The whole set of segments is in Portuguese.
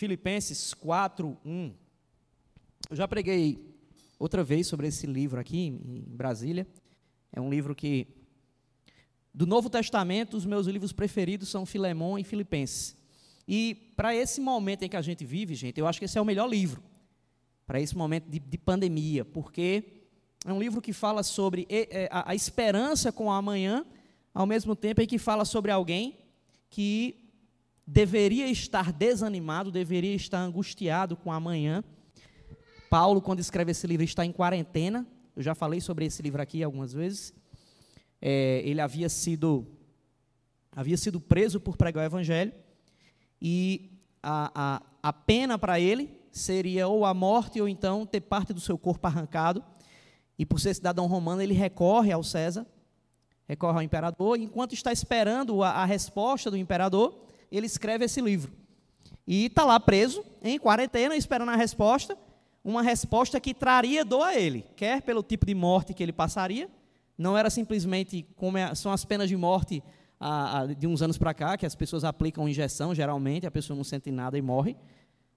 Filipenses 4, 1. Eu já preguei outra vez sobre esse livro aqui em Brasília. É um livro que, do Novo Testamento, os meus livros preferidos são Filemão e Filipenses. E para esse momento em que a gente vive, gente, eu acho que esse é o melhor livro. Para esse momento de, de, pandemia, porque é um livro que fala sobre a, a esperança com o amanhã, ao mesmo tempo em que fala sobre alguém que deveria estar desanimado, deveria estar angustiado com amanhã. Paulo, quando escreve esse livro, está em quarentena. Eu já falei sobre esse livro aqui algumas vezes. É, ele havia sido, havia sido preso por pregar o evangelho. E a, a, a pena para ele seria ou a morte ou então ter parte do seu corpo arrancado. E por ser cidadão romano, ele recorre ao César, recorre ao imperador. E enquanto está esperando a, a resposta do imperador, ele escreve esse livro. E está lá preso, em quarentena, esperando a resposta, uma resposta que traria dor a ele, quer pelo tipo de morte que ele passaria, não era simplesmente como é, são as penas de morte a, a, de uns anos para cá, que as pessoas aplicam injeção, geralmente, a pessoa não sente nada e morre.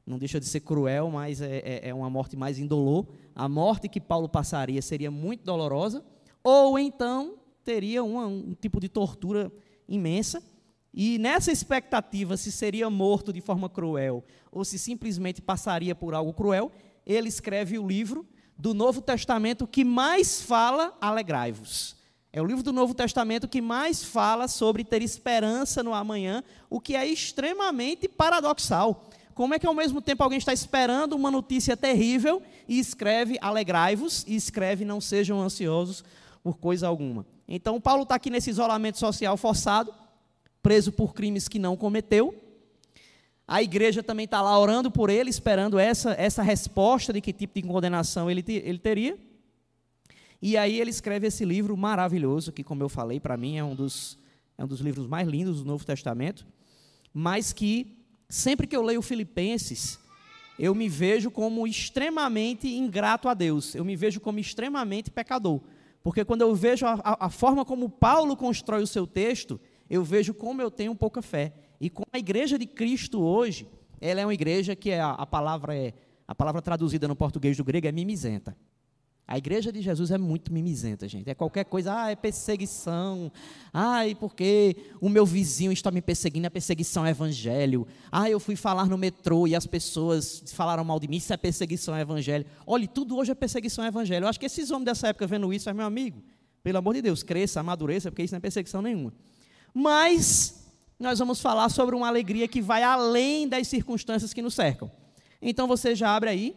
Não deixa de ser cruel, mas é, é, é uma morte mais indolor. A morte que Paulo passaria seria muito dolorosa, ou então teria uma, um tipo de tortura imensa. E nessa expectativa, se seria morto de forma cruel ou se simplesmente passaria por algo cruel, ele escreve o livro do Novo Testamento que mais fala alegrai-vos. É o livro do Novo Testamento que mais fala sobre ter esperança no amanhã, o que é extremamente paradoxal. Como é que ao mesmo tempo alguém está esperando uma notícia terrível e escreve alegrai-vos e escreve não sejam ansiosos por coisa alguma? Então Paulo está aqui nesse isolamento social forçado, preso por crimes que não cometeu. A igreja também está lá orando por ele, esperando essa, essa resposta de que tipo de condenação ele, ele teria. E aí ele escreve esse livro maravilhoso, que, como eu falei, para mim é um, dos, é um dos livros mais lindos do Novo Testamento, mas que, sempre que eu leio Filipenses, eu me vejo como extremamente ingrato a Deus, eu me vejo como extremamente pecador. Porque quando eu vejo a, a, a forma como Paulo constrói o seu texto, eu vejo como eu tenho pouca fé. E como a igreja de Cristo hoje, ela é uma igreja que é, a, a palavra é a palavra traduzida no português do grego é mimizenta. A igreja de Jesus é muito mimizenta, gente. É qualquer coisa, ah, é perseguição. Ai, porque o meu vizinho está me perseguindo, a perseguição é evangelho. Ah, eu fui falar no metrô e as pessoas falaram mal de mim, isso é perseguição é evangelho. Olha, tudo hoje é perseguição é evangelho. Eu acho que esses homens dessa época vendo isso, é meu amigo. Pelo amor de Deus, cresça, amadureça, porque isso não é perseguição nenhuma. Mas nós vamos falar sobre uma alegria que vai além das circunstâncias que nos cercam. Então você já abre aí,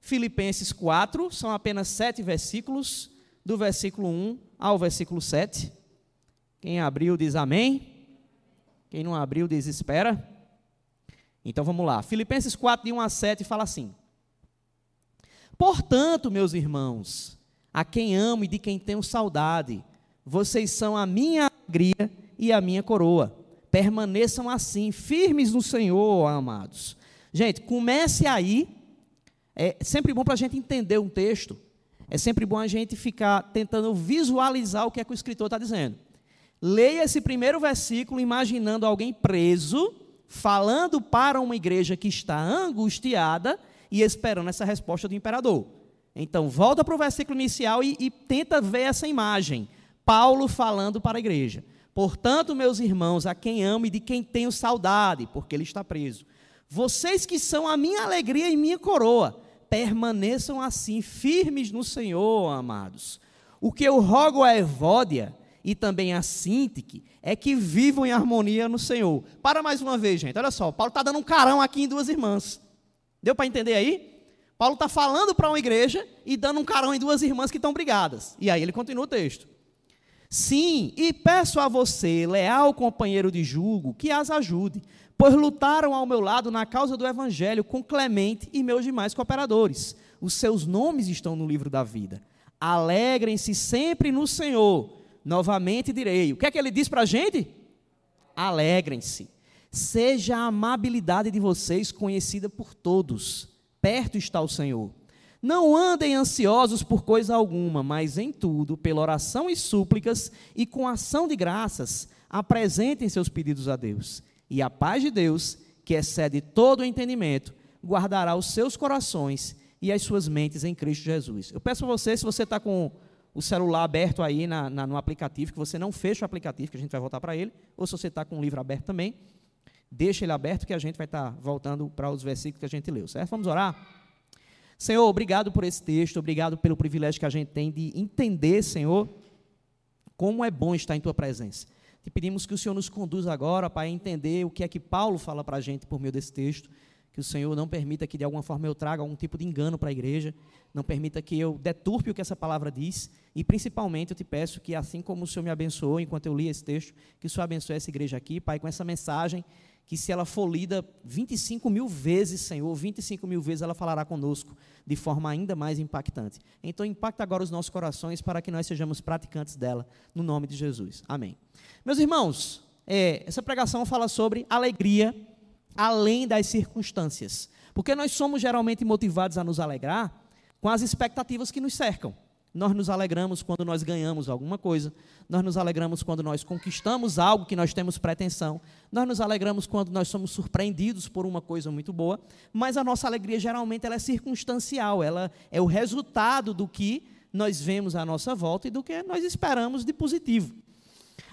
Filipenses 4, são apenas sete versículos, do versículo 1 ao versículo 7. Quem abriu diz amém. Quem não abriu diz espera. Então vamos lá. Filipenses 4, de 1 a 7, fala assim: Portanto, meus irmãos, a quem amo e de quem tenho saudade, vocês são a minha alegria e a minha coroa. Permaneçam assim, firmes no Senhor, amados. Gente, comece aí. É sempre bom para a gente entender um texto. É sempre bom a gente ficar tentando visualizar o que é que o escritor está dizendo. Leia esse primeiro versículo imaginando alguém preso, falando para uma igreja que está angustiada e esperando essa resposta do imperador. Então, volta para o versículo inicial e, e tenta ver essa imagem. Paulo falando para a igreja. Portanto, meus irmãos, a quem amo e de quem tenho saudade, porque ele está preso, vocês que são a minha alegria e minha coroa, permaneçam assim, firmes no Senhor, amados. O que eu rogo a Evódia e também a Sintique é que vivam em harmonia no Senhor. Para mais uma vez, gente, olha só, Paulo está dando um carão aqui em duas irmãs. Deu para entender aí? Paulo está falando para uma igreja e dando um carão em duas irmãs que estão brigadas. E aí ele continua o texto. Sim, e peço a você, leal companheiro de julgo, que as ajude, pois lutaram ao meu lado na causa do Evangelho com Clemente e meus demais cooperadores. Os seus nomes estão no livro da vida. Alegrem-se sempre no Senhor. Novamente direi. O que é que ele diz para a gente? Alegrem-se. Seja a amabilidade de vocês conhecida por todos. Perto está o Senhor. Não andem ansiosos por coisa alguma, mas em tudo, pela oração e súplicas e com ação de graças, apresentem seus pedidos a Deus. E a paz de Deus, que excede todo o entendimento, guardará os seus corações e as suas mentes em Cristo Jesus. Eu peço a você, se você está com o celular aberto aí na, na, no aplicativo, que você não feche o aplicativo, que a gente vai voltar para ele, ou se você está com o livro aberto também, deixa ele aberto que a gente vai estar tá voltando para os versículos que a gente leu, certo? Vamos orar? Senhor, obrigado por esse texto, obrigado pelo privilégio que a gente tem de entender, Senhor, como é bom estar em Tua presença. Te pedimos que o Senhor nos conduza agora para entender o que é que Paulo fala para a gente por meio desse texto. Que o Senhor não permita que de alguma forma eu traga algum tipo de engano para a igreja, não permita que eu deturpe o que essa palavra diz, e principalmente eu te peço que, assim como o Senhor me abençoou enquanto eu li esse texto, que o Senhor abençoe essa igreja aqui, Pai, com essa mensagem que se ela for lida 25 mil vezes, Senhor, 25 mil vezes ela falará conosco de forma ainda mais impactante. Então, impacta agora os nossos corações para que nós sejamos praticantes dela, no nome de Jesus. Amém. Meus irmãos, é, essa pregação fala sobre alegria além das circunstâncias, porque nós somos geralmente motivados a nos alegrar com as expectativas que nos cercam. Nós nos alegramos quando nós ganhamos alguma coisa, nós nos alegramos quando nós conquistamos algo que nós temos pretensão, nós nos alegramos quando nós somos surpreendidos por uma coisa muito boa, mas a nossa alegria geralmente ela é circunstancial, ela é o resultado do que nós vemos à nossa volta e do que nós esperamos de positivo.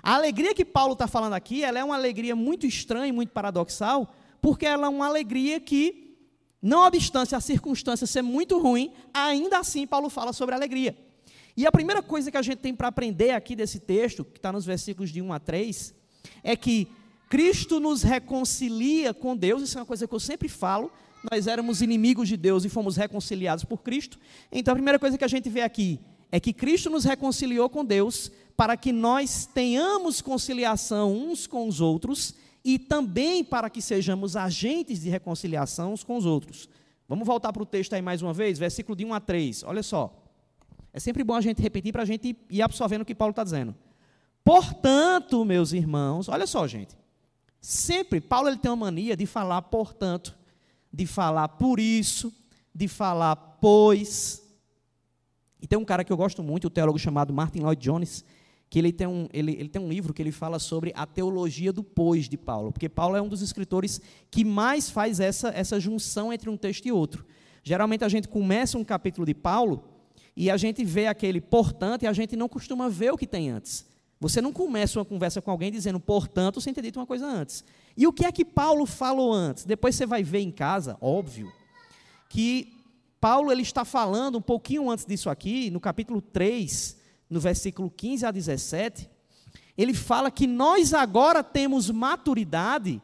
A alegria que Paulo está falando aqui, ela é uma alegria muito estranha e muito paradoxal, porque ela é uma alegria que, não obstante a circunstância ser muito ruim, ainda assim Paulo fala sobre alegria. E a primeira coisa que a gente tem para aprender aqui desse texto, que está nos versículos de 1 a 3, é que Cristo nos reconcilia com Deus, isso é uma coisa que eu sempre falo, nós éramos inimigos de Deus e fomos reconciliados por Cristo. Então a primeira coisa que a gente vê aqui é que Cristo nos reconciliou com Deus para que nós tenhamos conciliação uns com os outros e também para que sejamos agentes de reconciliação uns com os outros. Vamos voltar para o texto aí mais uma vez, versículo de 1 a 3. Olha só. É sempre bom a gente repetir para a gente ir absorvendo o que Paulo está dizendo. Portanto, meus irmãos, olha só, gente. Sempre, Paulo ele tem uma mania de falar portanto, de falar por isso, de falar pois. E tem um cara que eu gosto muito, o teólogo chamado Martin Lloyd Jones, que ele tem, um, ele, ele tem um livro que ele fala sobre a teologia do pois de Paulo, porque Paulo é um dos escritores que mais faz essa, essa junção entre um texto e outro. Geralmente a gente começa um capítulo de Paulo e a gente vê aquele portanto e a gente não costuma ver o que tem antes. Você não começa uma conversa com alguém dizendo portanto sem ter dito uma coisa antes. E o que é que Paulo falou antes? Depois você vai ver em casa, óbvio, que Paulo ele está falando um pouquinho antes disso aqui, no capítulo 3, no versículo 15 a 17, ele fala que nós agora temos maturidade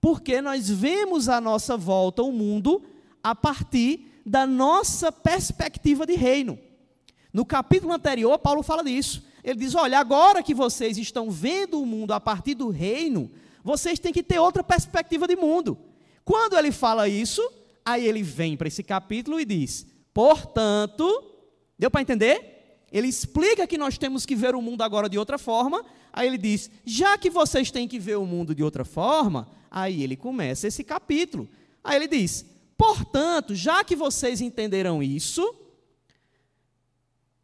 porque nós vemos à nossa volta o mundo a partir da nossa perspectiva de reino. No capítulo anterior, Paulo fala disso. Ele diz: Olha, agora que vocês estão vendo o mundo a partir do reino, vocês têm que ter outra perspectiva de mundo. Quando ele fala isso, aí ele vem para esse capítulo e diz: Portanto, deu para entender? Ele explica que nós temos que ver o mundo agora de outra forma. Aí ele diz: já que vocês têm que ver o mundo de outra forma, aí ele começa esse capítulo. Aí ele diz: portanto, já que vocês entenderam isso,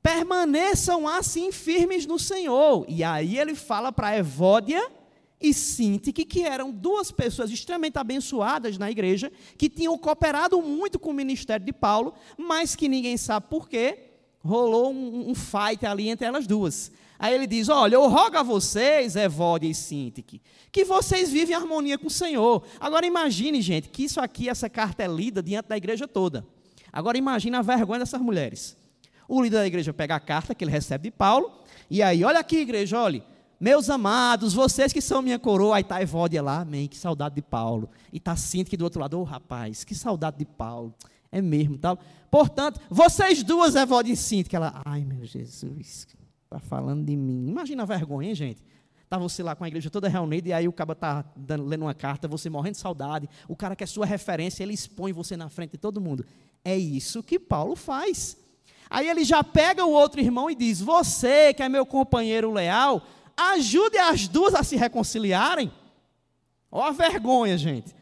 permaneçam assim firmes no Senhor. E aí ele fala para Evódia e Sintique, que eram duas pessoas extremamente abençoadas na igreja, que tinham cooperado muito com o ministério de Paulo, mas que ninguém sabe por quê. Rolou um, um fight ali entre elas duas. Aí ele diz: Olha, eu rogo a vocês, Evódia e Sintique, que vocês vivem em harmonia com o Senhor. Agora imagine, gente, que isso aqui, essa carta é lida diante da igreja toda. Agora imagine a vergonha dessas mulheres. O líder da igreja pega a carta que ele recebe de Paulo, e aí, olha aqui, igreja, olhe, meus amados, vocês que são minha coroa, aí está Evódia lá, amém, que saudade de Paulo. E está Cinto que do outro lado, ô oh, rapaz, que saudade de Paulo. É mesmo, tal. Portanto, vocês duas, Evódia e Cinto, que ela, ai meu Jesus, está falando de mim. Imagina a vergonha, hein, gente? Está você lá com a igreja toda reunida e aí o cara está lendo uma carta, você morrendo de saudade, o cara que é sua referência, ele expõe você na frente de todo mundo. É isso que Paulo faz. Aí ele já pega o outro irmão e diz: Você, que é meu companheiro leal, ajude as duas a se reconciliarem. Olha a vergonha, gente.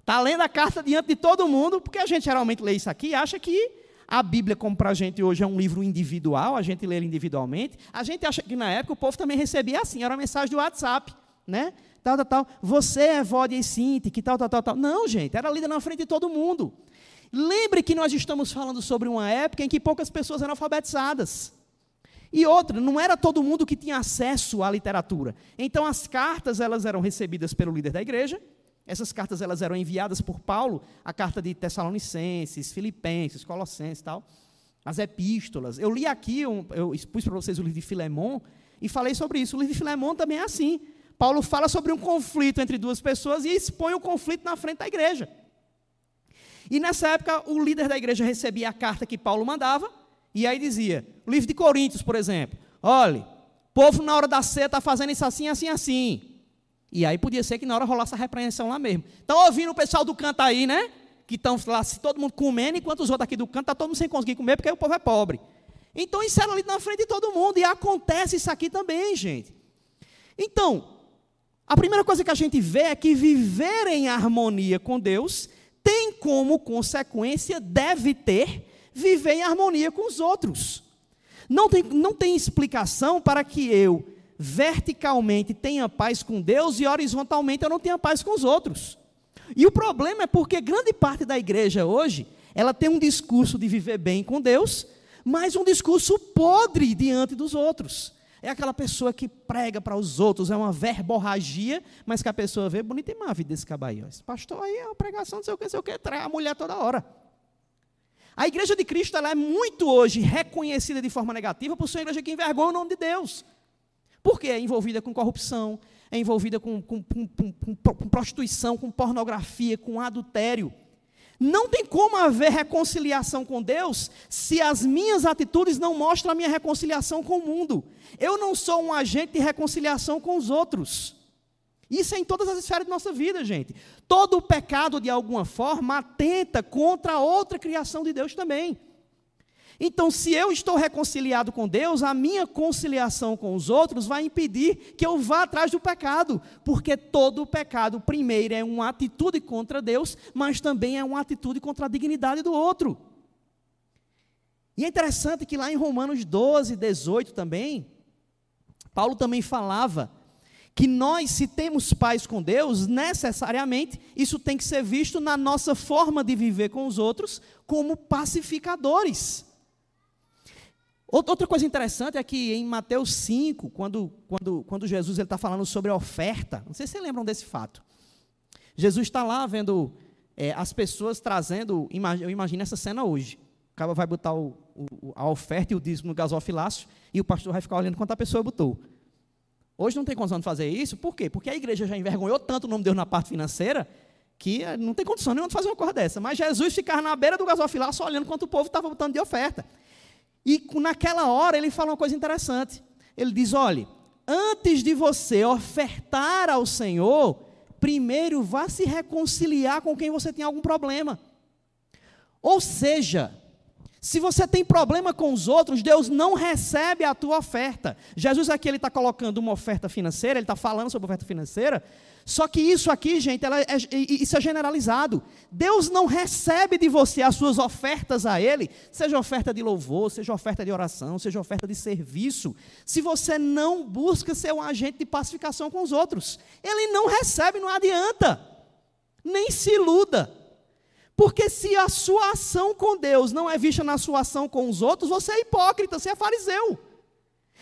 Está lendo a carta diante de todo mundo, porque a gente geralmente lê isso aqui e acha que a Bíblia, como para a gente hoje, é um livro individual, a gente lê individualmente. A gente acha que na época o povo também recebia assim, era uma mensagem do WhatsApp. né? Tal, tal, tal. Você é Vódia e Sinti, que tal, tal, tal, tal. Não, gente, era líder na frente de todo mundo. Lembre que nós estamos falando sobre uma época em que poucas pessoas eram alfabetizadas. E outra, não era todo mundo que tinha acesso à literatura. Então as cartas elas eram recebidas pelo líder da igreja. Essas cartas elas eram enviadas por Paulo, a carta de Tessalonicenses, Filipenses, Colossenses, tal, as epístolas. Eu li aqui, eu expus para vocês o livro de Filemon e falei sobre isso. O livro de Filemon também é assim. Paulo fala sobre um conflito entre duas pessoas e expõe o conflito na frente da igreja. E nessa época, o líder da igreja recebia a carta que Paulo mandava, e aí dizia, o livro de Coríntios, por exemplo, olha, povo na hora da ceia está fazendo isso assim, assim, assim. E aí podia ser que na hora rolasse a repreensão lá mesmo. Estão ouvindo o pessoal do canto aí, né? Que estão lá, se todo mundo comendo, enquanto os outros aqui do canto estão tá todo mundo sem conseguir comer, porque o povo é pobre. Então isso era ali na frente de todo mundo, e acontece isso aqui também, gente. Então, a primeira coisa que a gente vê é que viver em harmonia com Deus tem como consequência, deve ter, viver em harmonia com os outros. Não tem, não tem explicação para que eu verticalmente tenha paz com Deus e horizontalmente eu não tenha paz com os outros. E o problema é porque grande parte da igreja hoje, ela tem um discurso de viver bem com Deus, mas um discurso podre diante dos outros. É aquela pessoa que prega para os outros, é uma verborragia, mas que a pessoa vê, bonita e má a vida desse cabaí. Esse pastor aí é uma pregação, não sei o que, não sei o que, trai a mulher toda hora. A igreja de Cristo ela é muito hoje reconhecida de forma negativa por ser uma igreja que envergonha o nome de Deus. Porque é envolvida com corrupção, é envolvida com, com, com, com prostituição, com pornografia, com adultério. Não tem como haver reconciliação com Deus se as minhas atitudes não mostram a minha reconciliação com o mundo. Eu não sou um agente de reconciliação com os outros. Isso é em todas as esferas de nossa vida, gente. Todo pecado, de alguma forma, atenta contra a outra criação de Deus também. Então, se eu estou reconciliado com Deus, a minha conciliação com os outros vai impedir que eu vá atrás do pecado, porque todo pecado, primeiro, é uma atitude contra Deus, mas também é uma atitude contra a dignidade do outro. E é interessante que lá em Romanos 12, 18 também, Paulo também falava que nós, se temos paz com Deus, necessariamente isso tem que ser visto na nossa forma de viver com os outros como pacificadores. Outra coisa interessante é que em Mateus 5, quando, quando, quando Jesus está falando sobre a oferta, não sei se vocês lembram desse fato. Jesus está lá vendo é, as pessoas trazendo, eu imagino essa cena hoje. O cara vai botar o, o, a oferta e o dízimo no gasofilácio e o pastor vai ficar olhando quanto a pessoa botou. Hoje não tem condição de fazer isso, por quê? Porque a igreja já envergonhou tanto o nome de Deus na parte financeira que eh, não tem condição nenhuma de fazer uma coisa dessa. Mas Jesus ficava na beira do gasofilácio olhando quanto o povo estava botando de oferta. E naquela hora ele fala uma coisa interessante. Ele diz: olhe, antes de você ofertar ao Senhor, primeiro vá se reconciliar com quem você tem algum problema. Ou seja, se você tem problema com os outros, Deus não recebe a tua oferta. Jesus aqui ele está colocando uma oferta financeira, ele está falando sobre oferta financeira, só que isso aqui, gente, é, isso é generalizado. Deus não recebe de você as suas ofertas a Ele, seja oferta de louvor, seja oferta de oração, seja oferta de serviço, se você não busca ser um agente de pacificação com os outros. Ele não recebe, não adianta. Nem se iluda. Porque se a sua ação com Deus não é vista na sua ação com os outros, você é hipócrita, você é fariseu.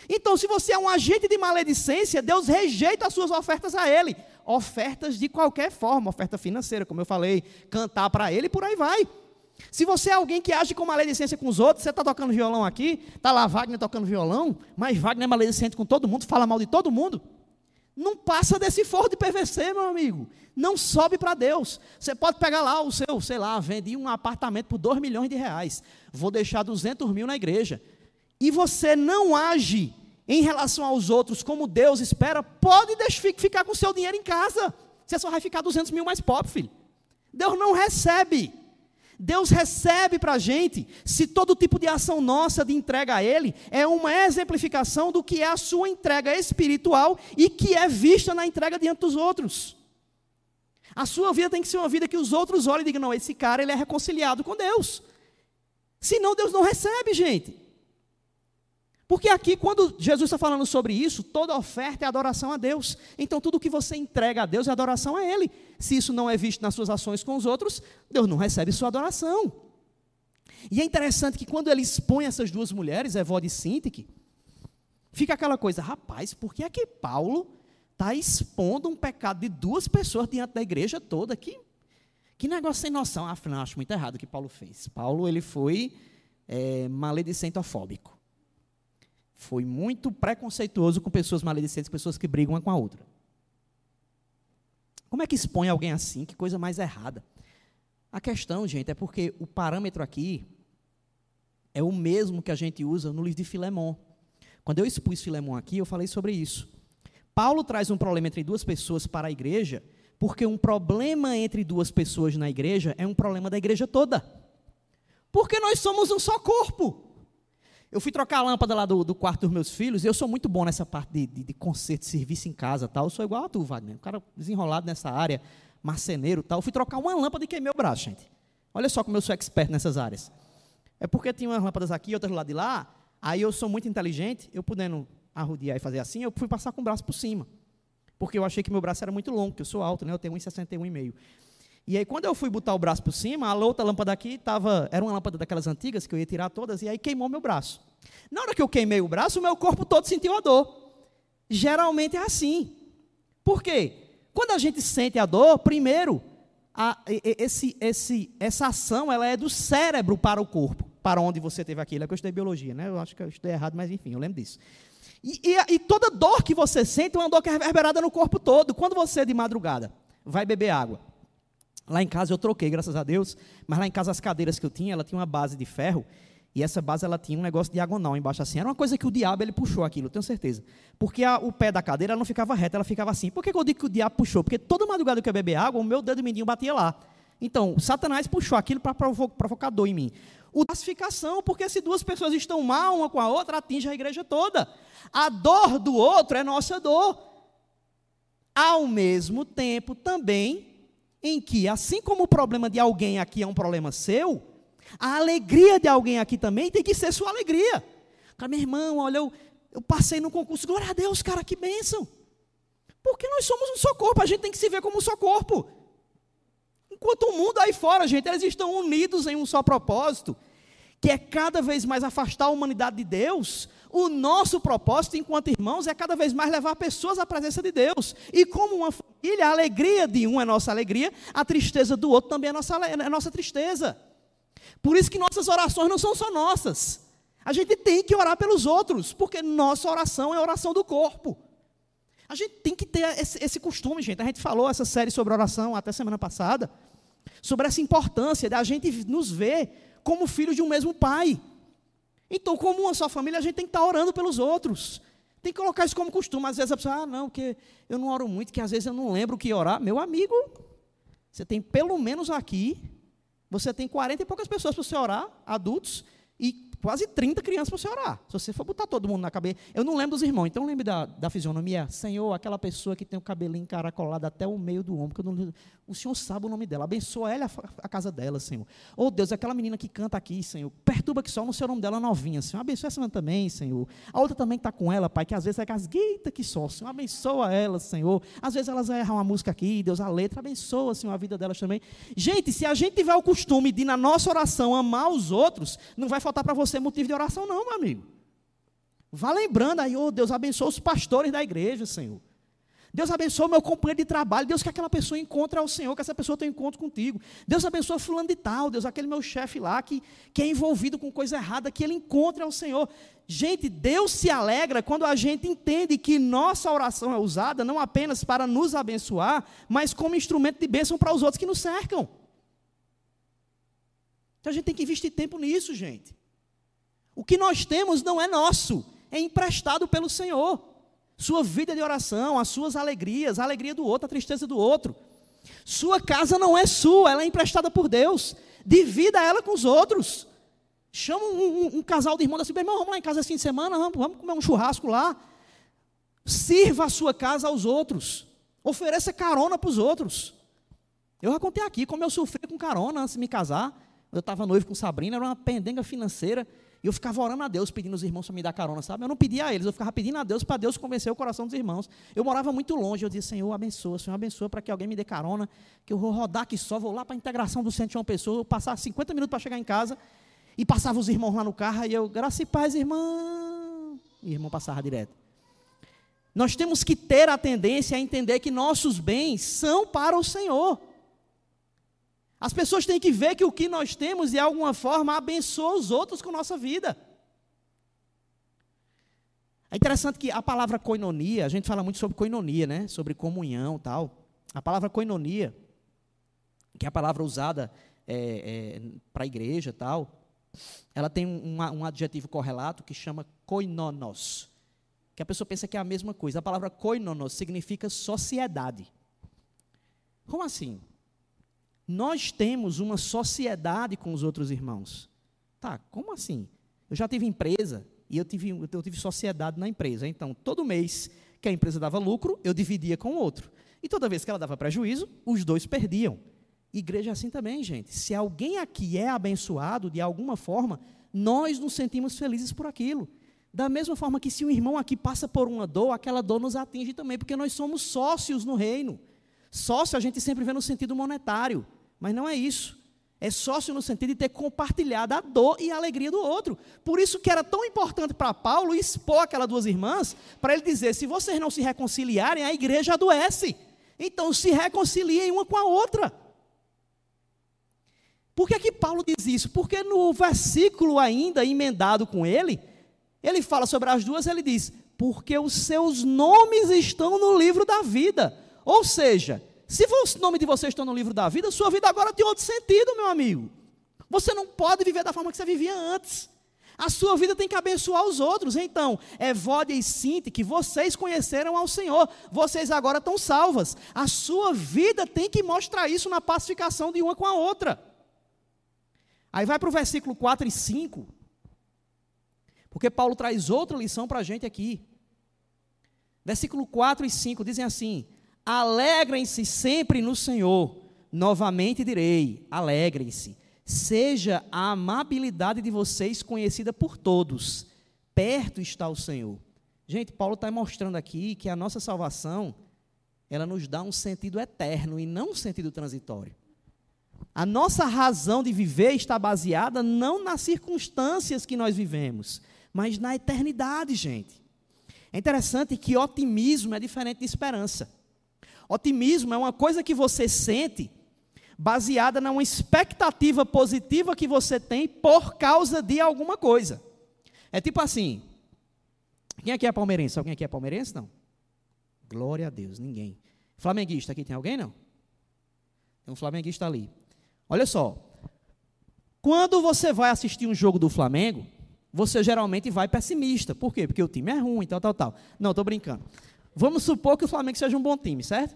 Então, se você é um agente de maledicência, Deus rejeita as suas ofertas a Ele ofertas de qualquer forma, oferta financeira, como eu falei, cantar para ele e por aí vai. Se você é alguém que age com maledicência com os outros, você está tocando violão aqui, está lá Wagner tocando violão, mas Wagner é maledicente com todo mundo, fala mal de todo mundo. Não passa desse forro de PVC, meu amigo. Não sobe para Deus. Você pode pegar lá o seu, sei lá, vendi um apartamento por 2 milhões de reais. Vou deixar 200 mil na igreja. E você não age em relação aos outros, como Deus espera, pode ficar com seu dinheiro em casa. Você só vai ficar 200 mil mais pobre, filho. Deus não recebe. Deus recebe para a gente, se todo tipo de ação nossa de entrega a Ele é uma exemplificação do que é a sua entrega espiritual e que é vista na entrega diante dos outros. A sua vida tem que ser uma vida que os outros olhem e digam: não, esse cara ele é reconciliado com Deus. Senão Deus não recebe, gente. Porque aqui, quando Jesus está falando sobre isso, toda oferta é adoração a Deus. Então, tudo que você entrega a Deus é adoração a Ele. Se isso não é visto nas suas ações com os outros, Deus não recebe sua adoração. E é interessante que quando ele expõe essas duas mulheres, Evode e Sintique, fica aquela coisa, rapaz, por que é que Paulo está expondo um pecado de duas pessoas diante da igreja toda? Que, que negócio sem noção. Afinal, acho muito errado o que Paulo fez. Paulo, ele foi é, maledicentofóbico foi muito preconceituoso com pessoas maledicentes, pessoas que brigam uma com a outra. Como é que expõe alguém assim? Que coisa mais errada. A questão, gente, é porque o parâmetro aqui é o mesmo que a gente usa no livro de Filemão. Quando eu expus Filemão aqui, eu falei sobre isso. Paulo traz um problema entre duas pessoas para a igreja, porque um problema entre duas pessoas na igreja é um problema da igreja toda. Porque nós somos um só corpo. Eu fui trocar a lâmpada lá do, do quarto dos meus filhos, e eu sou muito bom nessa parte de, de, de conserto, serviço em casa tal. Eu sou igual a tu, Wagner. Um cara desenrolado nessa área, marceneiro tal. Eu fui trocar uma lâmpada e queimei o braço, gente. Olha só como eu sou expert nessas áreas. É porque tinha umas lâmpadas aqui, outras lado de lá. Aí eu sou muito inteligente, eu podendo arrodear e fazer assim, eu fui passar com o braço por cima. Porque eu achei que meu braço era muito longo, porque eu sou alto, né? Eu tenho 1,61,5. E aí, quando eu fui botar o braço por cima, a outra lâmpada aqui tava, era uma lâmpada daquelas antigas que eu ia tirar todas, e aí queimou meu braço. Na hora que eu queimei o braço, o meu corpo todo sentiu a dor. Geralmente é assim. Por quê? Quando a gente sente a dor, primeiro, a, esse, esse, essa ação ela é do cérebro para o corpo, para onde você teve aquilo. É que eu estudei biologia, né? Eu acho que eu estudei errado, mas enfim, eu lembro disso. E, e, e toda dor que você sente é uma dor que é reverberada no corpo todo. Quando você, de madrugada, vai beber água, Lá em casa eu troquei, graças a Deus, mas lá em casa as cadeiras que eu tinha, ela tinha uma base de ferro, e essa base ela tinha um negócio diagonal embaixo assim. Era uma coisa que o diabo ele puxou aquilo, eu tenho certeza. Porque a, o pé da cadeira não ficava reto, ela ficava assim. Por que, eu digo que o diabo puxou? Porque toda madrugada que eu beber água, o meu dedo mindinho batia lá. Então, Satanás puxou aquilo para provocar dor em mim. O classificação, porque se duas pessoas estão mal uma com a outra, atinge a igreja toda. A dor do outro é nossa dor. Ao mesmo tempo, também em que, assim como o problema de alguém aqui é um problema seu, a alegria de alguém aqui também tem que ser sua alegria. Cara, meu irmão, olha, eu, eu passei no concurso, glória a Deus, cara, que bênção. Porque nós somos um só corpo, a gente tem que se ver como um só corpo. Enquanto o mundo aí fora, gente, eles estão unidos em um só propósito, que é cada vez mais afastar a humanidade de Deus, o nosso propósito enquanto irmãos é cada vez mais levar pessoas à presença de Deus. E como uma família, a alegria de um é nossa alegria, a tristeza do outro também é nossa, é nossa tristeza. Por isso que nossas orações não são só nossas. A gente tem que orar pelos outros, porque nossa oração é a oração do corpo. A gente tem que ter esse, esse costume, gente. A gente falou essa série sobre oração até semana passada, sobre essa importância da gente nos ver como filhos de um mesmo pai. Então, como uma só família, a gente tem que estar orando pelos outros. Tem que colocar isso como costume. Às vezes a pessoa, ah, não, porque eu não oro muito, que às vezes eu não lembro o que orar. Meu amigo, você tem pelo menos aqui, você tem 40 e poucas pessoas para você orar, adultos, e quase 30 crianças para você orar. Se você for botar todo mundo na cabeça. Eu não lembro dos irmãos, então lembre da, da fisionomia. Senhor, aquela pessoa que tem o cabelinho encaracolado até o meio do ombro, que eu não, o Senhor sabe o nome dela. Abençoa ela a, casa dela, Senhor. Oh Deus, aquela menina que canta aqui, Senhor. Perturba que só no seu nome dela novinha, Senhor. Abençoa essa também, Senhor. A outra também que está com ela, Pai, que às vezes é casgueita que só. Senhor, abençoa ela, Senhor. Às vezes elas erram uma música aqui, Deus, a letra, abençoa, Senhor, a vida delas também. Gente, se a gente tiver o costume de, na nossa oração, amar os outros, não vai faltar para você motivo de oração, não, meu amigo. Vá lembrando aí, oh Deus, abençoa os pastores da igreja, Senhor. Deus abençoa meu companheiro de trabalho. Deus que aquela pessoa encontre ao Senhor, que essa pessoa tenha um encontro contigo. Deus abençoa fulano de tal. Deus, aquele meu chefe lá que, que é envolvido com coisa errada, que ele encontre ao Senhor. Gente, Deus se alegra quando a gente entende que nossa oração é usada não apenas para nos abençoar, mas como instrumento de bênção para os outros que nos cercam. Então a gente tem que investir tempo nisso, gente. O que nós temos não é nosso, é emprestado pelo Senhor. Sua vida de oração, as suas alegrias, a alegria do outro, a tristeza do outro. Sua casa não é sua, ela é emprestada por Deus. Divida ela com os outros. Chama um, um, um casal de irmãos assim, irmão, vamos lá em casa esse fim de semana, vamos, vamos comer um churrasco lá. Sirva a sua casa aos outros. Ofereça carona para os outros. Eu já contei aqui como eu sofri com carona antes de me casar. Eu estava noivo com Sabrina, era uma pendenga financeira. E eu ficava orando a Deus, pedindo os irmãos para me dar carona, sabe? Eu não pedia a eles, eu ficava pedindo a Deus para Deus convencer o coração dos irmãos. Eu morava muito longe, eu dizia, Senhor, abençoa, Senhor, abençoa para que alguém me dê carona, que eu vou rodar aqui só, vou lá para a integração do centro de uma pessoa, eu passar 50 minutos para chegar em casa, e passava os irmãos lá no carro, e eu, graça e paz, irmão. E o irmão passava direto. Nós temos que ter a tendência a entender que nossos bens são para o Senhor. As pessoas têm que ver que o que nós temos, de alguma forma, abençoa os outros com nossa vida. É interessante que a palavra coinonia, a gente fala muito sobre coinonia, né? Sobre comunhão tal. A palavra coinonia, que é a palavra usada é, é, para a igreja tal, ela tem um, um adjetivo correlato que chama koinonos, que a pessoa pensa que é a mesma coisa. A palavra koinonos significa sociedade. Como assim? Nós temos uma sociedade com os outros irmãos. Tá, como assim? Eu já tive empresa e eu tive, eu tive sociedade na empresa. Então, todo mês que a empresa dava lucro, eu dividia com o outro. E toda vez que ela dava prejuízo, os dois perdiam. Igreja é assim também, gente. Se alguém aqui é abençoado de alguma forma, nós nos sentimos felizes por aquilo. Da mesma forma que se um irmão aqui passa por uma dor, aquela dor nos atinge também, porque nós somos sócios no reino. Sócio a gente sempre vê no sentido monetário. Mas não é isso. É sócio no sentido de ter compartilhado a dor e a alegria do outro. Por isso que era tão importante para Paulo expor aquelas duas irmãs, para ele dizer: se vocês não se reconciliarem, a igreja adoece. Então se reconciliem uma com a outra. Por que, que Paulo diz isso? Porque no versículo ainda emendado com ele, ele fala sobre as duas, ele diz: porque os seus nomes estão no livro da vida. Ou seja, se o nome de vocês está no livro da vida, sua vida agora tem outro sentido, meu amigo. Você não pode viver da forma que você vivia antes. A sua vida tem que abençoar os outros. Então, Evódia e Sinti, que vocês conheceram ao Senhor, vocês agora estão salvas. A sua vida tem que mostrar isso na pacificação de uma com a outra. Aí vai para o versículo 4 e 5, porque Paulo traz outra lição para a gente aqui. Versículo 4 e 5 dizem assim: Alegrem-se sempre no Senhor. Novamente direi: alegrem-se. Seja a amabilidade de vocês conhecida por todos. Perto está o Senhor. Gente, Paulo está mostrando aqui que a nossa salvação, ela nos dá um sentido eterno e não um sentido transitório. A nossa razão de viver está baseada não nas circunstâncias que nós vivemos, mas na eternidade, gente. É interessante que otimismo é diferente de esperança. Otimismo é uma coisa que você sente baseada numa expectativa positiva que você tem por causa de alguma coisa. É tipo assim: quem aqui é palmeirense? Alguém aqui é palmeirense? Não. Glória a Deus, ninguém. Flamenguista aqui tem alguém? Não? Tem um flamenguista ali. Olha só. Quando você vai assistir um jogo do Flamengo, você geralmente vai pessimista. Por quê? Porque o time é ruim, tal, tal, tal. Não, estou brincando. Vamos supor que o Flamengo seja um bom time, certo?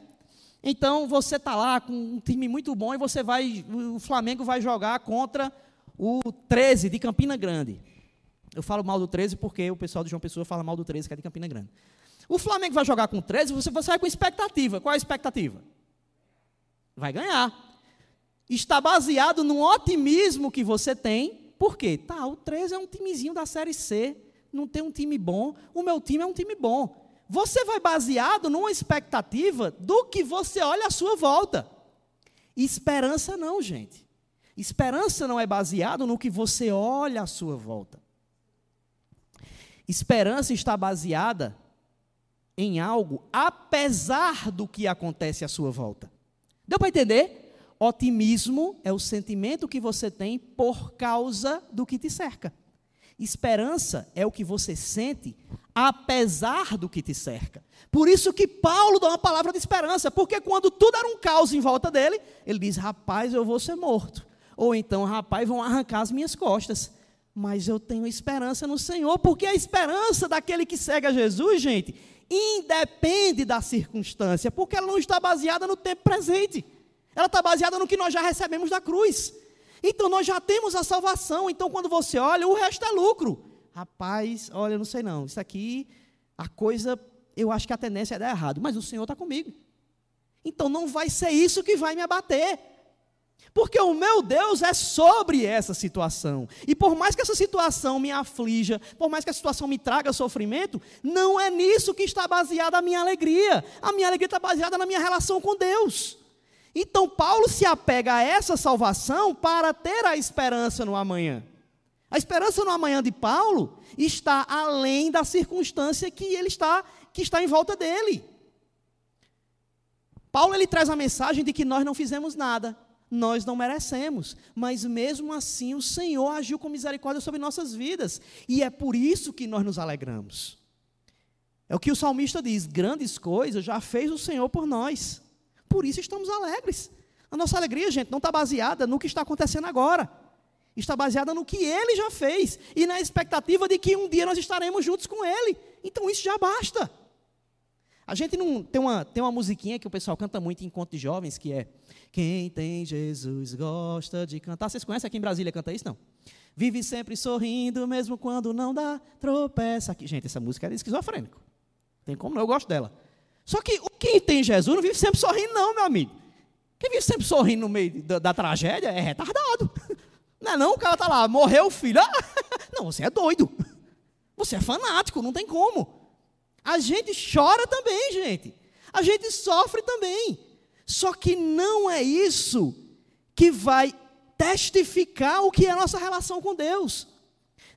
Então você está lá com um time muito bom e você vai, o Flamengo vai jogar contra o 13 de Campina Grande. Eu falo mal do 13 porque o pessoal de João Pessoa fala mal do 13, que é de Campina Grande. O Flamengo vai jogar com o 13, você, você vai com expectativa. Qual é a expectativa? Vai ganhar. Está baseado no otimismo que você tem. Por quê? Tá, o 13 é um timezinho da Série C, não tem um time bom. O meu time é um time bom. Você vai baseado numa expectativa do que você olha à sua volta. Esperança não, gente. Esperança não é baseado no que você olha à sua volta. Esperança está baseada em algo apesar do que acontece à sua volta. Deu para entender? Otimismo é o sentimento que você tem por causa do que te cerca. Esperança é o que você sente apesar do que te cerca. Por isso que Paulo dá uma palavra de esperança, porque quando tudo era um caos em volta dele, ele diz: "Rapaz, eu vou ser morto". Ou então, "Rapaz, vão arrancar as minhas costas". Mas eu tenho esperança no Senhor, porque a esperança daquele que segue a Jesus, gente, independe da circunstância, porque ela não está baseada no tempo presente. Ela está baseada no que nós já recebemos da cruz. Então nós já temos a salvação. Então quando você olha, o resto é lucro. Rapaz, olha, eu não sei não. Isso aqui, a coisa, eu acho que a tendência é dar errado. Mas o Senhor está comigo. Então não vai ser isso que vai me abater. Porque o meu Deus é sobre essa situação. E por mais que essa situação me aflija, por mais que a situação me traga sofrimento, não é nisso que está baseada a minha alegria. A minha alegria está baseada na minha relação com Deus. Então Paulo se apega a essa salvação para ter a esperança no amanhã. A esperança no amanhã de Paulo está além da circunstância que ele está que está em volta dele. Paulo ele traz a mensagem de que nós não fizemos nada, nós não merecemos, mas mesmo assim o Senhor agiu com misericórdia sobre nossas vidas, e é por isso que nós nos alegramos. É o que o salmista diz: grandes coisas já fez o Senhor por nós, por isso estamos alegres. A nossa alegria, gente, não está baseada no que está acontecendo agora, está baseada no que Ele já fez e na expectativa de que um dia nós estaremos juntos com Ele. Então isso já basta. A gente não tem uma, tem uma musiquinha que o pessoal canta muito em encontro de jovens, que é Quem tem Jesus gosta de cantar. Vocês conhecem aqui em Brasília canta isso? Não. Vive sempre sorrindo, mesmo quando não dá tropeça. Aqui, gente, essa música é esquizofrênico. Tem como não, eu gosto dela. Só que quem tem Jesus não vive sempre sorrindo, não, meu amigo. Quem vive sempre sorrindo no meio da, da tragédia é retardado. Não é não? O cara tá lá, morreu o filho. Ah, não, você é doido. Você é fanático, não tem como. A gente chora também, gente. A gente sofre também. Só que não é isso que vai testificar o que é a nossa relação com Deus.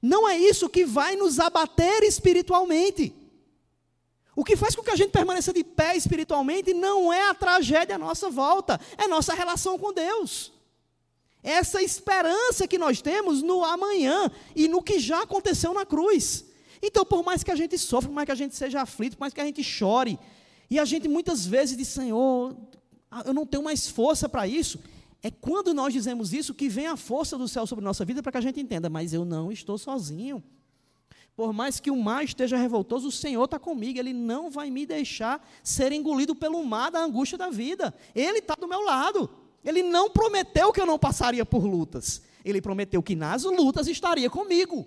Não é isso que vai nos abater espiritualmente. O que faz com que a gente permaneça de pé espiritualmente não é a tragédia à nossa volta, é nossa relação com Deus. Essa esperança que nós temos no amanhã e no que já aconteceu na cruz. Então, por mais que a gente sofra, por mais que a gente seja aflito, por mais que a gente chore, e a gente muitas vezes diz, Senhor, eu não tenho mais força para isso. É quando nós dizemos isso que vem a força do céu sobre nossa vida para que a gente entenda, mas eu não estou sozinho. Por mais que o mar esteja revoltoso, o Senhor está comigo, Ele não vai me deixar ser engolido pelo mar da angústia da vida. Ele está do meu lado. Ele não prometeu que eu não passaria por lutas. Ele prometeu que nas lutas estaria comigo.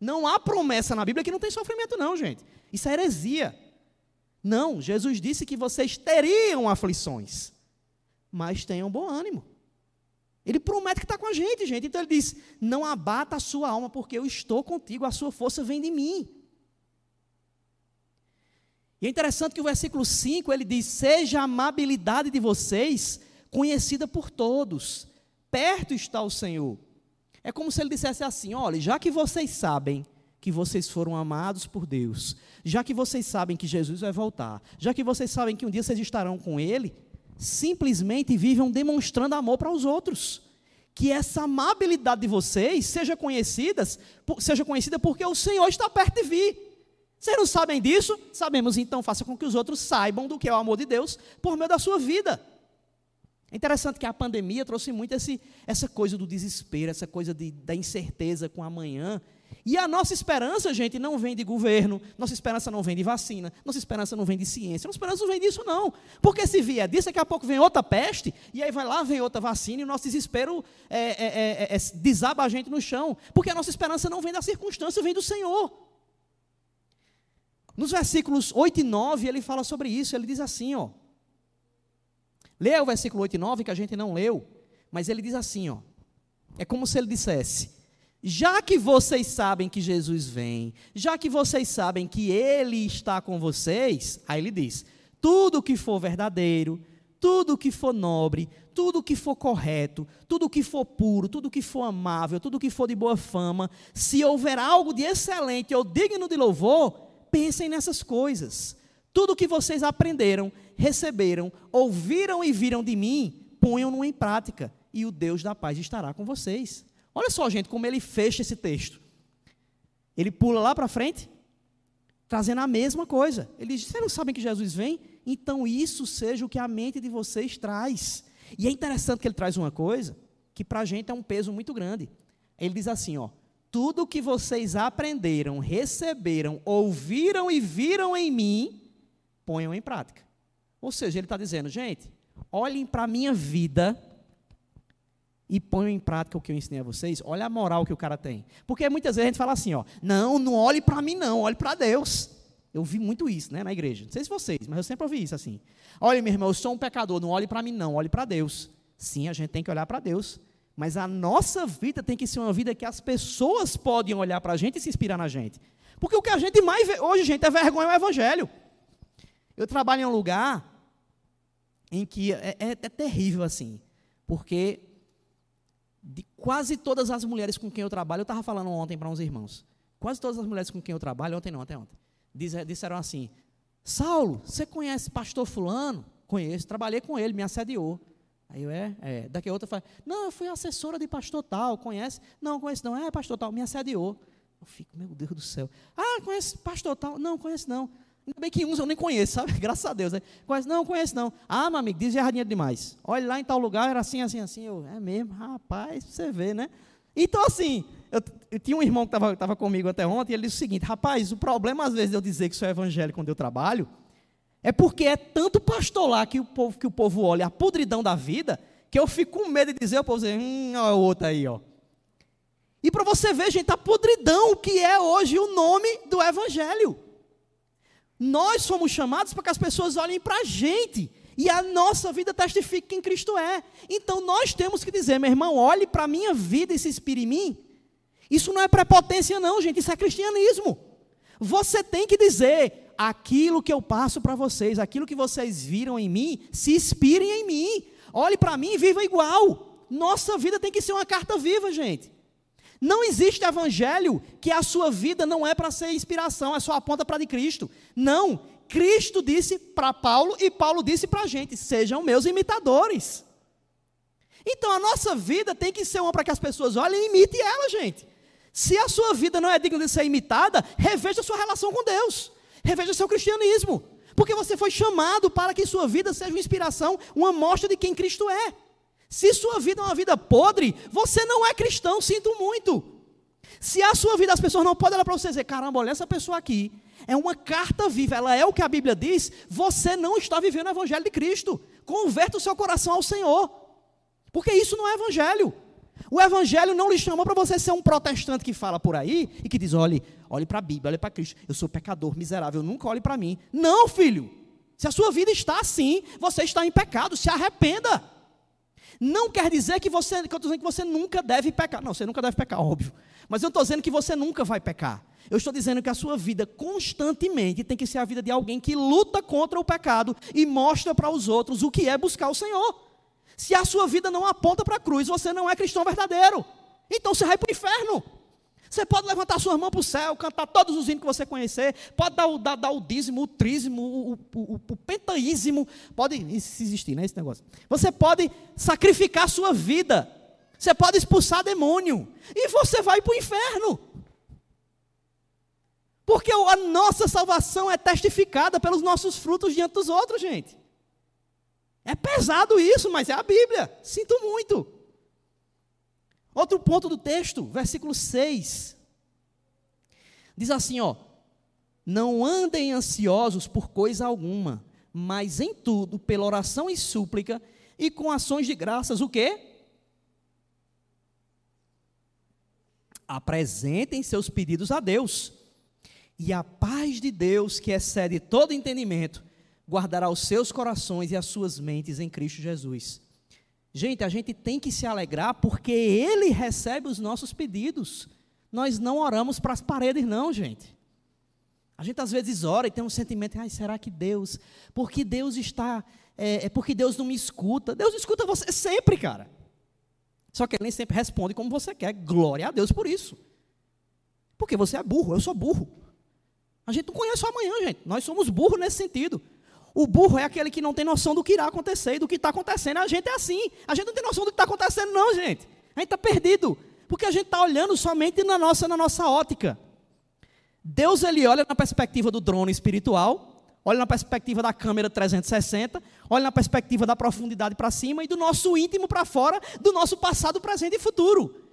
Não há promessa na Bíblia que não tem sofrimento, não, gente. Isso é heresia. Não, Jesus disse que vocês teriam aflições, mas tenham bom ânimo. Ele promete que está com a gente, gente. Então ele diz: Não abata a sua alma, porque eu estou contigo, a sua força vem de mim. E é interessante que o versículo 5 ele diz: Seja a amabilidade de vocês conhecida por todos, perto está o Senhor. É como se ele dissesse assim: olha, já que vocês sabem que vocês foram amados por Deus, já que vocês sabem que Jesus vai voltar, já que vocês sabem que um dia vocês estarão com Ele, simplesmente vivam demonstrando amor para os outros. Que essa amabilidade de vocês seja conhecida, seja conhecida porque o Senhor está perto de vir. Vocês não sabem disso? Sabemos, então faça com que os outros saibam do que é o amor de Deus por meio da sua vida. É interessante que a pandemia trouxe muito esse, essa coisa do desespero, essa coisa de, da incerteza com amanhã. E a nossa esperança, gente, não vem de governo, nossa esperança não vem de vacina, nossa esperança não vem de ciência, nossa esperança não vem disso, não. Porque se vier disso, daqui a pouco vem outra peste, e aí vai lá, vem outra vacina, e o nosso desespero é, é, é, é, desaba a gente no chão. Porque a nossa esperança não vem da circunstância, vem do Senhor. Nos versículos 8 e 9, ele fala sobre isso, ele diz assim, ó. Leia o versículo 8 e 9 que a gente não leu, mas ele diz assim, ó. É como se ele dissesse: já que vocês sabem que Jesus vem, já que vocês sabem que Ele está com vocês, aí ele diz: tudo que for verdadeiro, tudo que for nobre, tudo que for correto, tudo que for puro, tudo que for amável, tudo que for de boa fama, se houver algo de excelente ou digno de louvor, pensem nessas coisas. Tudo que vocês aprenderam, receberam, ouviram e viram de mim, ponham-no em prática, e o Deus da paz estará com vocês. Olha só, gente, como ele fecha esse texto. Ele pula lá para frente, trazendo a mesma coisa. Ele diz: Vocês não sabem que Jesus vem? Então isso seja o que a mente de vocês traz. E é interessante que ele traz uma coisa que para a gente é um peso muito grande. Ele diz assim: ó, tudo que vocês aprenderam, receberam, ouviram e viram em mim, ponham em prática. Ou seja, ele está dizendo, gente, olhem para a minha vida e ponham em prática o que eu ensinei a vocês. Olha a moral que o cara tem. Porque muitas vezes a gente fala assim, ó, não, não olhe para mim não, olhe para Deus. Eu vi muito isso, né, na igreja. Não sei se vocês, mas eu sempre ouvi isso assim. Olha, meu irmão, eu sou um pecador, não olhe para mim não, olhe para Deus. Sim, a gente tem que olhar para Deus. Mas a nossa vida tem que ser uma vida que as pessoas podem olhar para a gente e se inspirar na gente. Porque o que a gente mais vê hoje, gente, é vergonha o evangelho. Eu trabalho em um lugar em que é, é, é terrível assim. Porque de quase todas as mulheres com quem eu trabalho, eu estava falando ontem para uns irmãos, quase todas as mulheres com quem eu trabalho, ontem não, até ontem, disseram assim: Saulo, você conhece pastor Fulano? Conheço, trabalhei com ele, me assediou. Aí eu, é, é. Daqui a outra fala, não, eu fui assessora de pastor tal, conhece? Não, conheço não, é pastor tal, me assediou. Eu fico, meu Deus do céu. Ah, conhece pastor tal? Não, conheço não. Ainda bem que uns eu nem conheço, sabe? Graças a Deus. Né? Não, conheço não. Ah, meu amigo, diz erradinha demais. Olha lá em tal lugar, era assim, assim, assim. Eu, é mesmo, rapaz, você vê, né? Então, assim, eu, eu tinha um irmão que estava comigo até ontem, e ele disse o seguinte: rapaz, o problema às vezes de eu dizer que sou evangélico quando eu trabalho, é porque é tanto pastor lá que o povo, que o povo olha a podridão da vida, que eu fico com medo de dizer, o povo dizer, hum, olha o outro aí, ó. E para você ver, gente, a podridão que é hoje o nome do Evangelho. Nós somos chamados para que as pessoas olhem para a gente e a nossa vida testifique quem Cristo é. Então nós temos que dizer, meu irmão, olhe para a minha vida e se inspire em mim. Isso não é prepotência, não, gente, isso é cristianismo. Você tem que dizer aquilo que eu passo para vocês, aquilo que vocês viram em mim, se inspirem em mim. Olhe para mim e viva igual. Nossa vida tem que ser uma carta viva, gente. Não existe evangelho que a sua vida não é para ser inspiração, é só aponta para de Cristo. Não. Cristo disse para Paulo e Paulo disse para a gente: sejam meus imitadores. Então a nossa vida tem que ser uma para que as pessoas olhem e imitem ela, gente. Se a sua vida não é digna de ser imitada, reveja sua relação com Deus, reveja seu cristianismo, porque você foi chamado para que sua vida seja uma inspiração, uma mostra de quem Cristo é. Se sua vida é uma vida podre, você não é cristão, sinto muito. Se a sua vida as pessoas não podem olhar para você e dizer, caramba, olha essa pessoa aqui, é uma carta viva, ela é o que a Bíblia diz, você não está vivendo o Evangelho de Cristo. Converta o seu coração ao Senhor. Porque isso não é Evangelho. O Evangelho não lhe chamou para você ser um protestante que fala por aí e que diz: olhe, olhe para a Bíblia, olhe para Cristo. Eu sou pecador, miserável, nunca olhe para mim. Não, filho. Se a sua vida está assim, você está em pecado, se arrependa. Não quer dizer que você, que eu estou dizendo que você nunca deve pecar. Não, você nunca deve pecar, óbvio. Mas eu estou dizendo que você nunca vai pecar. Eu estou dizendo que a sua vida constantemente tem que ser a vida de alguém que luta contra o pecado e mostra para os outros o que é buscar o Senhor. Se a sua vida não aponta para a cruz, você não é cristão verdadeiro. Então você vai para o inferno. Você pode levantar sua mão para o céu, cantar todos os hinos que você conhecer, pode dar dar, dar o dízimo, o trízimo, o, o, o, o pentaísmo, pode existir, né, esse negócio. Você pode sacrificar sua vida, você pode expulsar demônio, e você vai para o inferno. Porque a nossa salvação é testificada pelos nossos frutos diante dos outros, gente. É pesado isso, mas é a Bíblia. Sinto muito. Outro ponto do texto, versículo 6. Diz assim, ó: Não andem ansiosos por coisa alguma, mas em tudo, pela oração e súplica e com ações de graças, o quê? Apresentem seus pedidos a Deus. E a paz de Deus, que excede todo entendimento, guardará os seus corações e as suas mentes em Cristo Jesus. Gente, a gente tem que se alegrar porque Ele recebe os nossos pedidos. Nós não oramos para as paredes, não, gente. A gente às vezes ora e tem um sentimento, ai, será que Deus? Porque Deus está, é, é porque Deus não me escuta. Deus escuta você sempre, cara. Só que Ele nem sempre responde como você quer. Glória a Deus por isso. Porque você é burro, eu sou burro. A gente não conhece o amanhã, gente. Nós somos burros nesse sentido. O burro é aquele que não tem noção do que irá acontecer e do que está acontecendo. A gente é assim. A gente não tem noção do que está acontecendo, não, gente. A gente está perdido. Porque a gente está olhando somente na nossa, na nossa ótica. Deus ele olha na perspectiva do drone espiritual, olha na perspectiva da câmera 360, olha na perspectiva da profundidade para cima e do nosso íntimo para fora, do nosso passado, presente e futuro.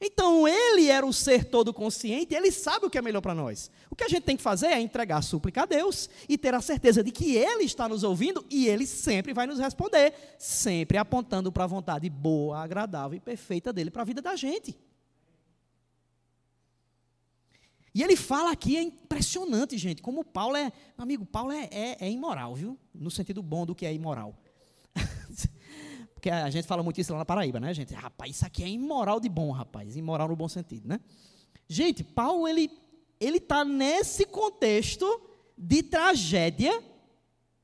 Então ele era o ser todo consciente, ele sabe o que é melhor para nós. O que a gente tem que fazer é entregar a súplica a Deus e ter a certeza de que ele está nos ouvindo e ele sempre vai nos responder, sempre apontando para a vontade boa, agradável e perfeita dele para a vida da gente. E ele fala aqui, é impressionante, gente, como Paulo é, amigo, Paulo é, é, é imoral, viu? No sentido bom do que é imoral. Porque a gente fala muito isso lá na Paraíba, né, gente? Rapaz, isso aqui é imoral de bom, rapaz. Imoral no bom sentido, né? Gente, Paulo, ele ele está nesse contexto de tragédia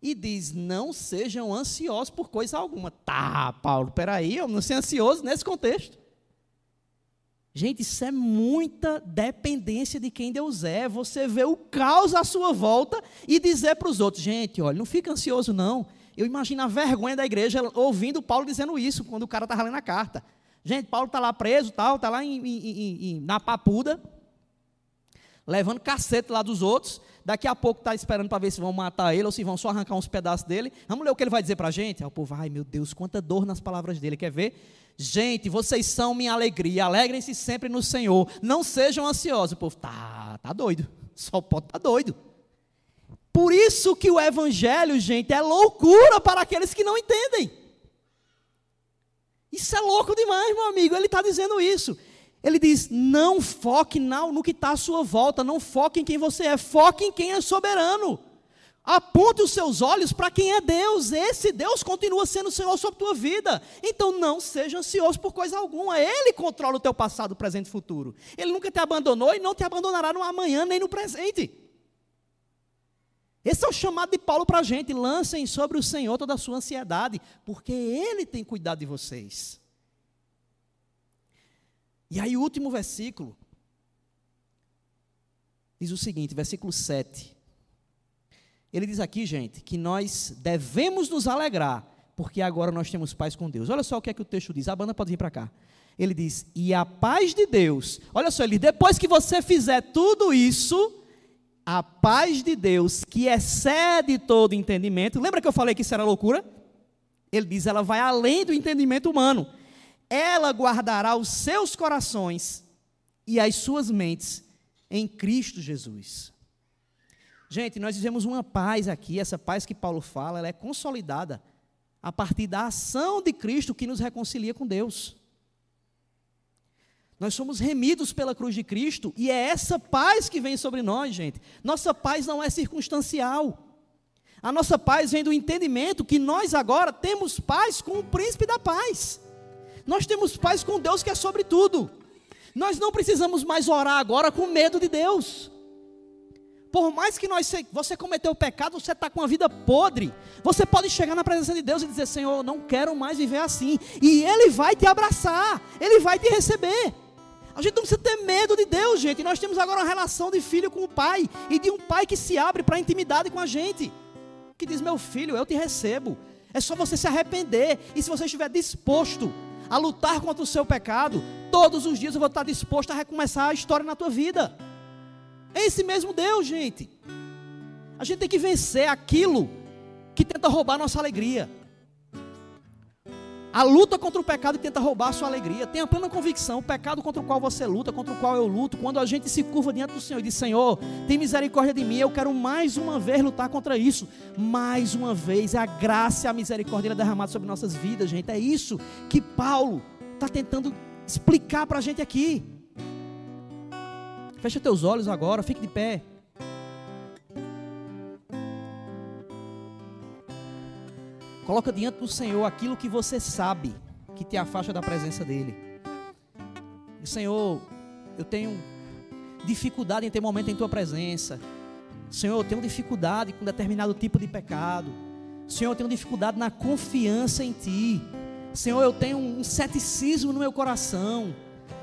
e diz: não sejam ansiosos por coisa alguma. Tá, Paulo, peraí, eu não ser ansioso nesse contexto. Gente, isso é muita dependência de quem Deus é. Você vê o caos à sua volta e dizer para os outros: gente, olha, não fica ansioso, não. Eu imagino a vergonha da igreja ouvindo Paulo dizendo isso quando o cara estava lendo a carta. Gente, Paulo está lá preso, tal, está lá em, em, em, na papuda, levando cacete lá dos outros. Daqui a pouco está esperando para ver se vão matar ele ou se vão só arrancar uns pedaços dele. Vamos ler o que ele vai dizer para a gente? Aí o povo, ai meu Deus, quanta dor nas palavras dele. Quer ver? Gente, vocês são minha alegria. Alegrem-se sempre no Senhor. Não sejam ansiosos. O povo, tá, tá doido. Só pode estar tá doido. Por isso que o evangelho, gente, é loucura para aqueles que não entendem. Isso é louco demais, meu amigo. Ele está dizendo isso. Ele diz: não foque no que está à sua volta, não foque em quem você é, foque em quem é soberano. Aponte os seus olhos para quem é Deus. Esse Deus continua sendo o Senhor sobre a tua vida. Então não seja ansioso por coisa alguma. Ele controla o teu passado, presente e futuro. Ele nunca te abandonou e não te abandonará no amanhã nem no presente. Esse é o chamado de Paulo para a gente. Lancem sobre o Senhor toda a sua ansiedade, porque Ele tem cuidado de vocês. E aí, o último versículo diz o seguinte, versículo 7. Ele diz aqui, gente, que nós devemos nos alegrar, porque agora nós temos paz com Deus. Olha só o que é que o texto diz. A banda pode vir para cá. Ele diz: "E a paz de Deus". Olha só, ele depois que você fizer tudo isso, a paz de Deus, que excede todo entendimento. Lembra que eu falei que isso era loucura? Ele diz: "Ela vai além do entendimento humano" ela guardará os seus corações e as suas mentes em Cristo Jesus. Gente, nós vivemos uma paz aqui, essa paz que Paulo fala, ela é consolidada a partir da ação de Cristo que nos reconcilia com Deus. Nós somos remidos pela cruz de Cristo e é essa paz que vem sobre nós, gente. Nossa paz não é circunstancial. A nossa paz vem do entendimento que nós agora temos paz com o príncipe da paz. Nós temos paz com Deus que é sobre tudo. Nós não precisamos mais orar agora com medo de Deus. Por mais que nós, você cometeu o pecado, você está com a vida podre. Você pode chegar na presença de Deus e dizer: Senhor, eu não quero mais viver assim. E Ele vai te abraçar, Ele vai te receber. A gente não precisa ter medo de Deus, gente. Nós temos agora uma relação de filho com o pai e de um pai que se abre para a intimidade com a gente. Que diz: Meu filho, eu te recebo. É só você se arrepender. E se você estiver disposto a lutar contra o seu pecado, todos os dias eu vou estar disposto a recomeçar a história na tua vida. É esse mesmo Deus, gente. A gente tem que vencer aquilo que tenta roubar a nossa alegria. A luta contra o pecado que tenta roubar a sua alegria. Tenha plena convicção. O pecado contra o qual você luta, contra o qual eu luto, quando a gente se curva diante do Senhor e diz: Senhor, tem misericórdia de mim. Eu quero mais uma vez lutar contra isso. Mais uma vez, é a graça e a misericórdia derramada sobre nossas vidas, gente. É isso que Paulo está tentando explicar para a gente aqui. Fecha teus olhos agora, fique de pé. Coloca diante do Senhor aquilo que você sabe que te afasta da presença dEle. Senhor, eu tenho dificuldade em ter momento em Tua presença. Senhor, eu tenho dificuldade com determinado tipo de pecado. Senhor, eu tenho dificuldade na confiança em Ti. Senhor, eu tenho um ceticismo no meu coração.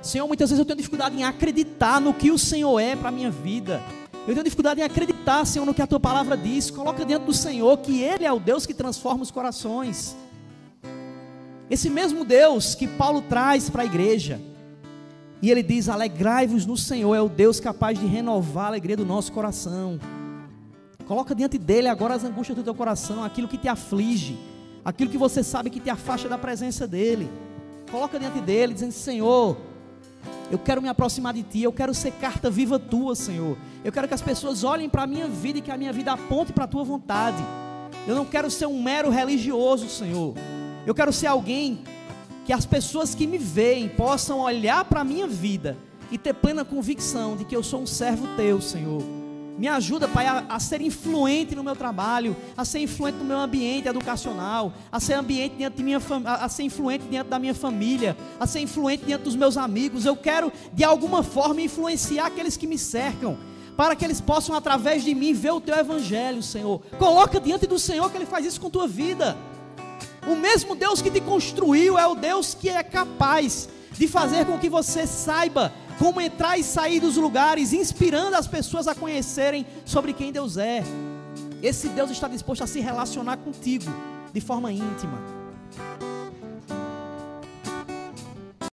Senhor, muitas vezes eu tenho dificuldade em acreditar no que o Senhor é para a minha vida. Eu tenho dificuldade em acreditar, Senhor, no que a tua palavra diz. Coloca dentro do Senhor que Ele é o Deus que transforma os corações. Esse mesmo Deus que Paulo traz para a igreja. E ele diz: Alegrai-vos no Senhor, é o Deus capaz de renovar a alegria do nosso coração. Coloca diante dele agora as angústias do teu coração, aquilo que te aflige, aquilo que você sabe que te afasta da presença dele. Coloca diante dele, dizendo: Senhor, eu quero me aproximar de Ti, eu quero ser carta viva Tua, Senhor. Eu quero que as pessoas olhem para a minha vida e que a minha vida aponte para a Tua vontade. Eu não quero ser um mero religioso, Senhor. Eu quero ser alguém que as pessoas que me veem possam olhar para a minha vida e ter plena convicção de que eu sou um servo Teu, Senhor. Me ajuda, Pai, a, a, ser influente no meu trabalho, a ser influente no meu ambiente educacional, a ser ambiente de minha a, a ser influente diante da minha família, a ser influente diante dos meus amigos. Eu quero de alguma forma influenciar aqueles que me cercam, para que eles possam através de mim ver o teu evangelho, Senhor. Coloca diante do Senhor que ele faz isso com tua vida. O mesmo Deus que te construiu é o Deus que é capaz de fazer com que você saiba como entrar e sair dos lugares, inspirando as pessoas a conhecerem sobre quem Deus é. Esse Deus está disposto a se relacionar contigo de forma íntima.